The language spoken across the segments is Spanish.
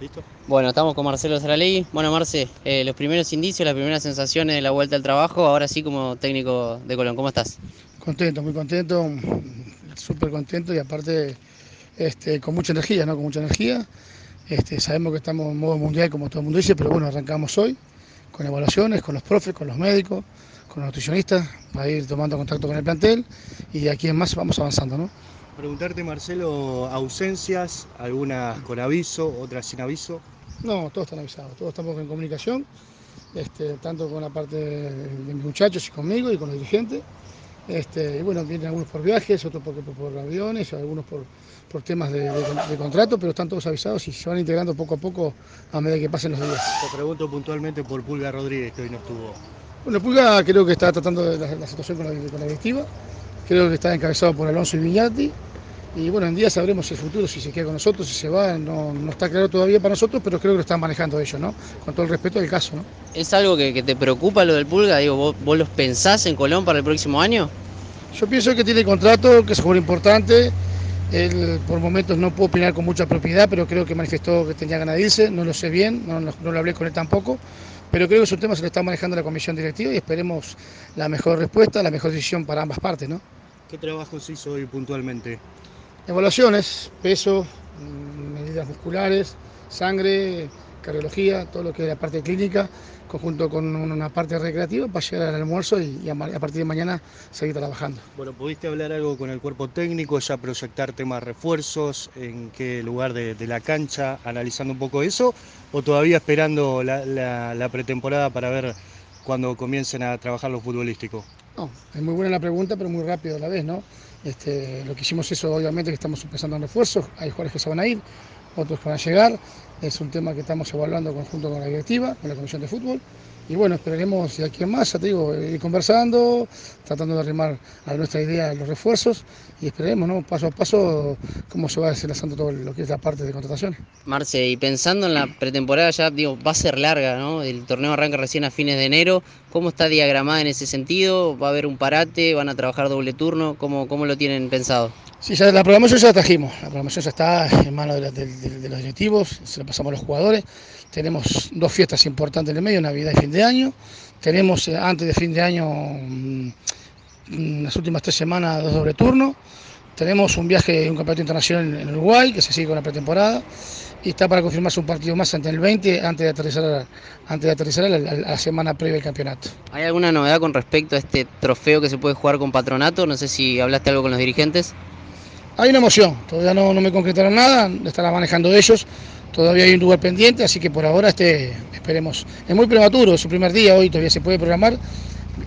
¿Listo? Bueno, estamos con Marcelo Saralegui. Bueno, Marce, eh, los primeros indicios, las primeras sensaciones de la vuelta al trabajo, ahora sí como técnico de Colón, ¿cómo estás? Contento, muy contento, súper contento y aparte este, con mucha energía, ¿no? Con mucha energía. Este, sabemos que estamos en modo mundial, como todo el mundo dice, pero bueno, arrancamos hoy con evaluaciones, con los profes, con los médicos, con los nutricionistas, para ir tomando contacto con el plantel y aquí en más vamos avanzando, ¿no? Preguntarte, Marcelo, ausencias, algunas con aviso, otras sin aviso. No, todos están avisados, todos estamos en comunicación, este, tanto con la parte de mis muchachos y conmigo y con los dirigentes. Este, y bueno, vienen algunos por viajes, otros por, por, aviones, algunos por, por temas de, de, contrato, pero están todos avisados y se van integrando poco a poco a medida que pasen los días. Te pregunto puntualmente por Pulga Rodríguez, que hoy no estuvo. Bueno, Pulga creo que está tratando de la, la situación con la, con la directiva, creo que está encabezado por Alonso y Viñati, y bueno, en día sabremos el futuro, si se queda con nosotros, si se va, no, no, está claro todavía para nosotros, pero creo que lo están manejando ellos, ¿no? Con todo el respeto del caso, ¿no? ¿Es algo que, que te preocupa lo del Pulga? Digo, ¿vos, ¿vos, los pensás en Colón para el próximo año? Yo pienso que tiene contrato, que es muy importante. Él por momentos no puedo opinar con mucha propiedad, pero creo que manifestó que tenía ganas de irse, no lo sé bien, no, no, no lo hablé con él tampoco, pero creo que es un tema que se le está manejando la comisión directiva y esperemos la mejor respuesta, la mejor decisión para ambas partes, ¿no? ¿Qué trabajo se hizo hoy puntualmente? Evaluaciones, peso, medidas musculares, sangre, cardiología, todo lo que es la parte clínica, conjunto con una parte recreativa para llegar al almuerzo y, a partir de mañana seguir trabajando. Bueno, ¿pudiste hablar algo con el cuerpo técnico, ya proyectar temas refuerzos, en qué lugar de, la cancha, analizando un poco eso, o todavía esperando la, la, pretemporada para ver cuando comiencen a trabajar lo futbolístico? No, es muy buena la pregunta, pero muy rápido a la vez, ¿no? Este, lo que hicimos eso, obviamente, que estamos empezando en refuerzos, hay jugadores que se van a ir, otros que van a llegar, es un tema que estamos evaluando conjunto con la directiva, con la Comisión de Fútbol, y bueno, esperaremos de aquí en más, ya te digo, ir conversando, tratando de arrimar a nuestra idea los refuerzos y esperemos, ¿no? Paso a paso, cómo se va desenlazando todo lo que es la parte de contratación. Marce, y pensando en la pretemporada ya, digo, va a ser larga, ¿no? El torneo arranca recién a fines de enero, ¿cómo está diagramada en ese sentido? ¿Va a haber un parate? ¿Van a trabajar doble turno? ¿Cómo, cómo lo tienen pensado? Sí, ya la programación ya la trajimos, la programación ya está en manos de, los directivos, se la pasamos a los jugadores, tenemos dos fiestas importantes en el medio, Navidad y fin de año, tenemos eh, antes de fin de año, mmm, las últimas tres semanas, dos doble turno, tenemos un viaje, un campeonato internacional en Uruguay, que se sigue con la pretemporada, y está para confirmarse un partido más ante el 20, antes de aterrizar, antes de aterrizar la, la semana previa del campeonato. ¿Hay alguna novedad con respecto a este trofeo que se puede jugar con patronato? No sé si hablaste algo con los dirigentes. Hay una emoción, todavía no, no me concretaron nada, estará manejando ellos, todavía hay un lugar pendiente, así que por ahora este, esperemos. Es muy prematuro, es su primer día, hoy todavía se puede programar,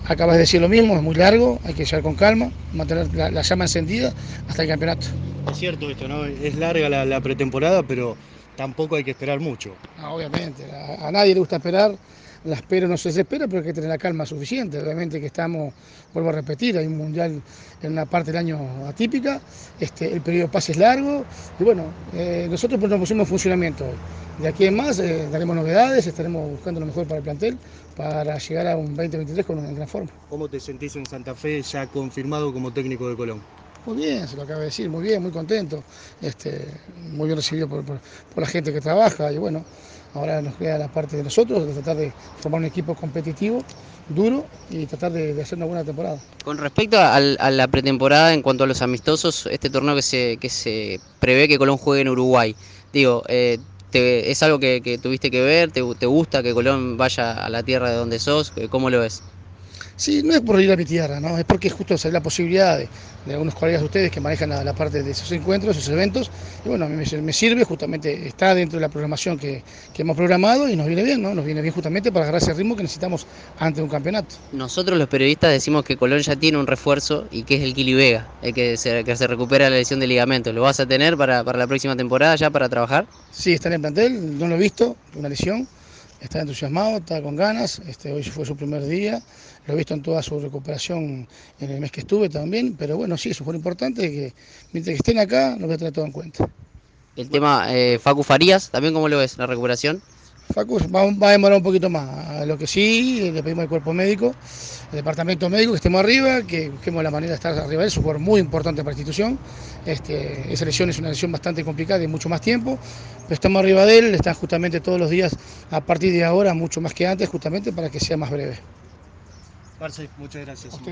acabas de decir lo mismo, es muy largo, hay que llevar con calma, mantener la, la llama encendida hasta el campeonato. Es cierto esto, ¿no? Es larga la, la pretemporada, pero tampoco hay que esperar mucho. No, obviamente, a, a nadie le gusta esperar la espera no se desespera, pero hay que tener la calma suficiente. Obviamente que estamos, vuelvo a repetir, hay un mundial en una parte del año atípica, este, el periodo de pase es largo y bueno, eh, nosotros pues nos pusimos en funcionamiento. De aquí en más eh, daremos novedades, estaremos buscando lo mejor para el plantel para llegar a un 2023 con una gran forma. ¿Cómo te sentís en Santa Fe ya confirmado como técnico de Colón? Muy bien, se lo acaba de decir, muy bien, muy contento, este, muy bien recibido por, por, por la gente que trabaja y bueno, Ahora nos queda la parte de nosotros, de tratar de formar un equipo competitivo, duro y tratar de, de hacer una buena temporada. Con respecto a, a, la pretemporada, en cuanto a los amistosos, este torneo que se, que se prevé que Colón juegue en Uruguay, digo, eh, ¿es algo que, que, tuviste que ver? ¿Te, ¿Te gusta que Colón vaya a la tierra de donde sos? ¿Cómo lo ves? Sí, no es por ir a mi tierra, ¿no? es porque justo sale la posibilidad de, de, algunos colegas de ustedes que manejan la, la, parte de esos encuentros, esos eventos, y bueno, a mí me, me, sirve, justamente está dentro de la programación que, que, hemos programado y nos viene bien, ¿no? Nos viene bien justamente para agarrar ese ritmo que necesitamos ante un campeonato. Nosotros los periodistas decimos que Colón ya tiene un refuerzo y que es el Kili Vega, el que se, que se recupera la lesión de ligamento. ¿Lo vas a tener para, para la próxima temporada ya para trabajar? Sí, está en el plantel, no lo he visto, una lesión está entusiasmado, está con ganas, este, hoy fue su primer día, lo he visto en toda su recuperación en el mes que estuve también, pero bueno, sí, eso fue importante, que mientras que estén acá, lo voy a tener todo en cuenta. El tema eh, Facu Farías, ¿también cómo lo ves, la recuperación? Facu va, va, a demorar un poquito más. Lo que sí, le pedimos al cuerpo médico, el departamento médico, que estemos arriba, que busquemos la manera de estar arriba de él. Es un jugador muy importante para la institución. Este, esa lesión es una lesión bastante complicada y mucho más tiempo. Pero estamos arriba de él, están justamente todos los días a partir de ahora, mucho más que antes, justamente para que sea más breve. Marce, muchas gracias.